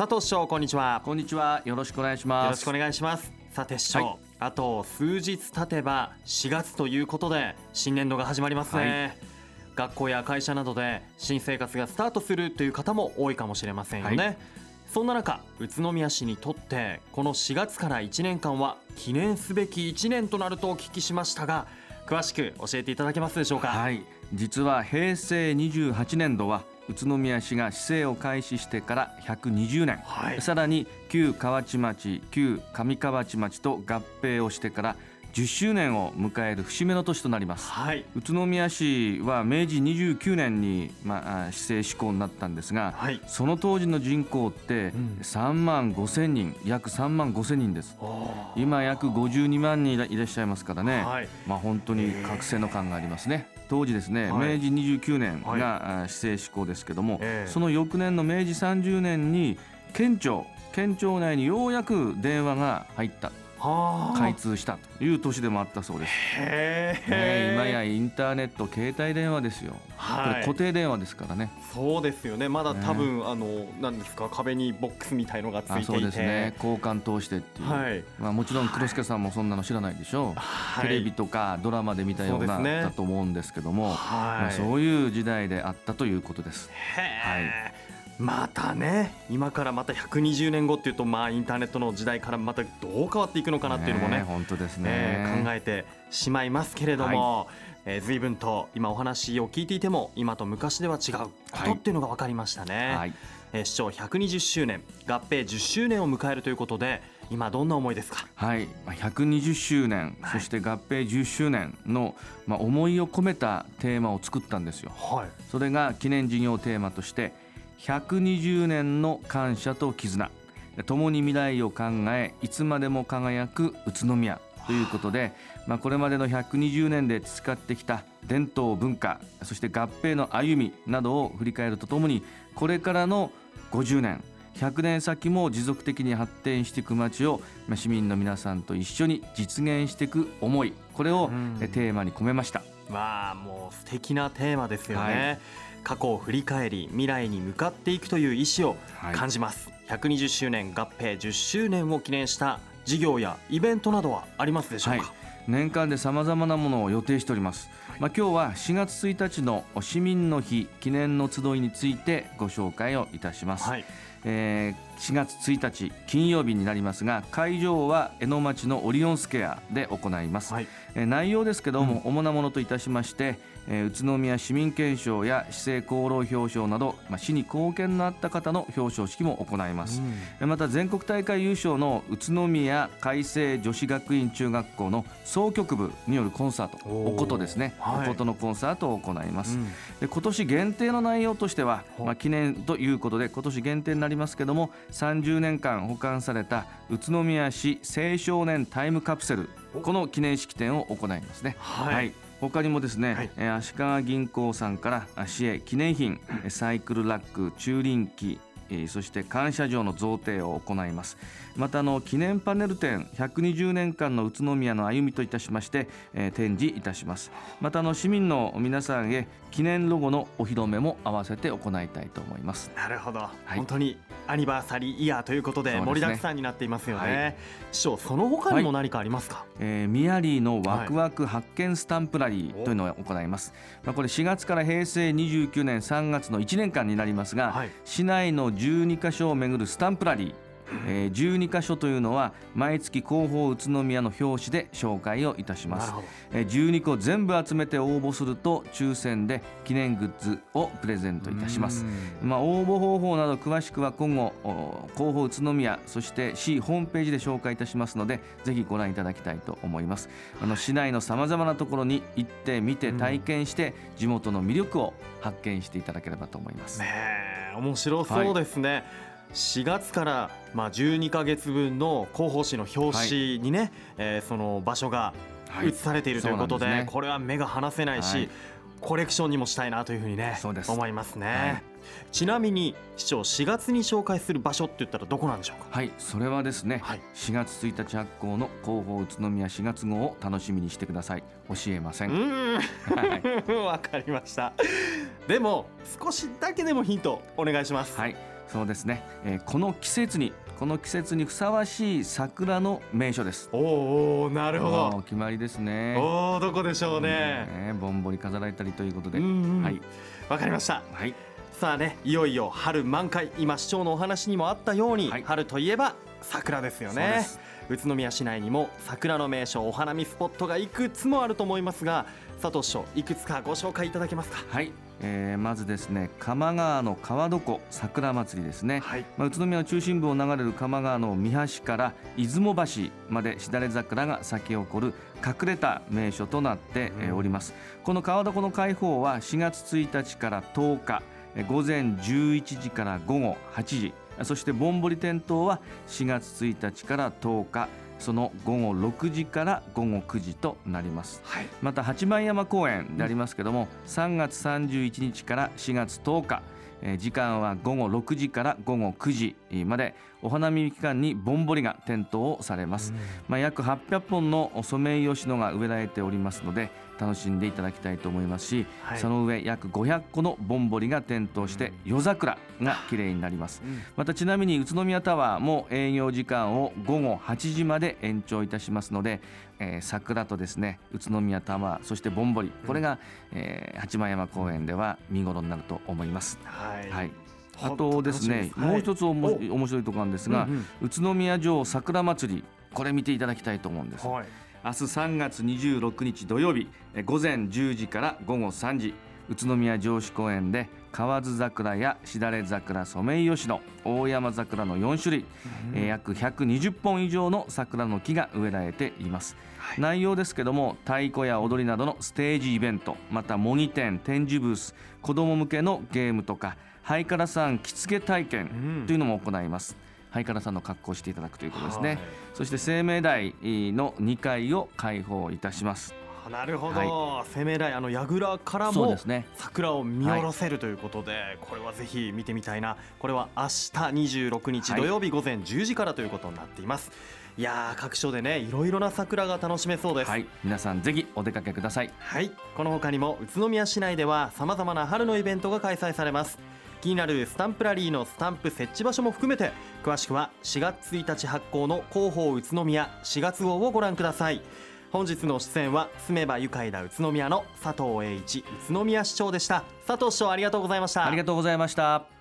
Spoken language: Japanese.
佐藤市長こんにちは。こんにちは。よろしくお願いします。よろしくお願いします。さて市長、はい、あと数日経てば4月ということで新年度が始まりますね、はい、学校や会社などで新生活がスタートするという方も多いかもしれませんよね、はい、そんな中宇都宮市にとってこの4月から1年間は記念すべき1年となるとお聞きしましたが詳しく教えていただけますでしょうか？はい。実は平成28年度は宇都宮市が市政を開始してから120年、はい、さらに旧河内町旧上河内町と合併をしてから10周年を迎える節目の年となります、はい、宇都宮市は明治29年に、まあ、市政施行になったんですが、はい、その当時の人口って3万5千人、うん、約3万5千人です。今約52万人いらっしゃいますからね、はい、まあ、本当に覚醒の感がありますね。当時ですね、明治29年が市政施行ですけども、その翌年の明治30年に県庁県庁内にようやく電話が入った開通したという年でもあったそうです。ね、今やインターネット携帯電話ですよ、はい、これ固定電話ですからね。そうですよね。まだ多分、ね、あの何ですか壁にボックスみたいのがついていて。そうですね。交換通してっていう、はい、まあ、もちろん黒助さんもそんなの知らないでしょう、はい、テレビとかドラマで見たような、ね、だと思うんですけども、はいまあ、そういう時代であったということです。はいまたね今からまた120年後っていうとまあインターネットの時代からまたどう変わっていくのかなっていうのもね本当ですね、えー、考えてしまいますけれども、はい。えー、随分と今お話を聞いていても今と昔では違うことっていうのが分かりましたね、はい、えー、市長120周年合併10周年を迎えるということで今どんな思いですか？はい。120周年、はい、そして合併10周年の、まあ、思いを込めたテーマを作ったんですよ、はい、それが記念事業テーマとして120年の感謝と絆共に未来を考えいつまでも輝く宇都宮。ということで、まあ、これまでの120年で培ってきた伝統文化そして合併の歩みなどを振り返るとともにこれからの50年100年先も持続的に発展していく街を市民の皆さんと一緒に実現していく思いこれをテーマに込めました。わあもう素敵なテーマですよね、はい。過去を振り返り未来に向かっていくという意思を感じます、はい、120周年合併10周年を記念した事業やイベントなどはありますでしょうか、はい、年間でさまざまなものを予定しております、まあ、今日は4月1日の市民の日記念の集いについてご紹介をいたします、はい、えー4月1日金曜日になりますが会場は江ノ町のオリオンスケアで行います、はい、え内容ですけども、うん、主なものといたしまして、え宇都宮市民憲章や市政功労表彰など、まあ、市に貢献のあった方の表彰式も行います、うん、また全国大会優勝の宇都宮改正女子学院中学校の総局部によるコンサートおことですね、はい、おことのコンサートを行います、うん、で今年限定の内容としては、まあ、記念ということで今年限定になりますけども30年間保管された宇都宮市青少年タイムカプセルこの記念式典を行いますね。はい、はい他にもですね、はい、足利銀行さんから市へ記念品サイクルラック駐輪機そして感謝状の贈呈を行います。またの記念パネル展120年間の宇都宮の歩みといたしまして、えー、展示いたします。またの市民の皆さんへ記念ロゴのお披露目も合わせて行いたいと思います。なるほど、はい、本当にアニバーサリーイヤーということで盛りだくさんになっていますよね、はい、師匠その他にも何かありますか、はい、えー、ミヤリーのワクワク発見スタンプラリーというのを行います、まあ、これ4月から平成29年3月の1年間になりますが、市内の12カ所を巡るスタンプラリー。えー、12箇所というのは毎月広報宇都宮の表紙で紹介をいたします、えー、12個全部集めて応募すると抽選で記念グッズをプレゼントいたします。まあ、応募方法など詳しくは今後広報宇都宮そして市ホームページで紹介いたしますのでぜひご覧いただきたいと思います。あの市内のさまざまなところに行って見て体験して地元の魅力を発見していただければと思います、ね面白そうですね、はい4月からまあ12か月分の広報誌の表紙にね、はい、えー、その場所が映されているということではいでね、これは目が離せないし、はい、コレクションにもしたいなというふうにね思いますね。ちなみに市長4月に紹介する場所って言ったらどこなんでしょうか？はいそれはですね、はい、4月1日発行の広報宇都宮4月号を楽しみにしてください。教えません。わ、はい、かりました。でも少しだけでもヒントお願いします。はいそうですね、えー、この季節にこの季節にふさわしい桜の名所です。おおなるほど。決まりですね。おおどこでしょうね。ねぼんぼり飾られたりということで、はい。わかりました。はい。さあねいよいよ春満開今市長のお話にもあったように、はい、春といえば桜ですよね。宇都宮市内にも桜の名所お花見スポットがいくつもあると思いますが佐藤市長いくつかご紹介いただけますか？はいえー、まずですね鎌川の川床桜祭りですね、はい、まあ、宇都宮の中心部を流れる鎌川の三橋から出雲橋までしだれ桜が咲き誇る隠れた名所となっております、うん、この川床の開放は4月1日から10日午前11時から午後8時そしてぼんぼり点灯は4月1日から10日その午後6時から午後9時となります、はい、また八幡山公園でありますけども、うん、3月31日から4月10日え時間は午後6時から午後9時までお花見期間にぼんぼりが点灯されます、うん、まあ、約800本のソメイヨシノが植えられておりますので楽しんでいただきたいと思いますし、はい、その上約500個のぼんぼりが点灯して夜桜が綺麗になります、うん、またちなみに宇都宮タワーも営業時間を午後8時まで延長いたしますので、えー、桜とですね宇都宮タワーそしてぼんぼりこれが、えー、八幡山公園では見頃になると思います。はい、はい。あとですね、もう一つおも面白いところなんですが、うんうん、宇都宮城桜祭りこれ見ていただきたいと思うんです。はい。明日3月26日土曜日午前10時から午後3時宇都宮城址公園で河津桜やしだれ桜ソメイヨシノ大山桜の4種類、うん、約120本以上の桜の木が植えられています、はい、内容ですけども太鼓や踊りなどのステージイベントまた模擬店展示ブース子ども向けのゲームとかハイカラさん着付け体験というのも行います、うんハイカラさんの格好をしていただくということですね、はい、そして生命台の2階を開放いたしますなるほど、はい、生命台あの櫓からも桜を見下ろせるということで、ねこれはぜひ見てみたいな。これは明日26日土曜日午前10時からということになっています、いや各所でねいろいろな桜が楽しめそうです、はい、皆さんぜひお出かけください。はい。この他にも宇都宮市内ではさまざまな春のイベントが開催されます。気になるスタンプラリーのスタンプ設置場所も含めて詳しくは4月1日発行の広報宇都宮4月号をご覧ください本日の出演は住めば愉快な宇都宮の佐藤栄一宇都宮市長でした。佐藤市長ありがとうございました。ありがとうございました。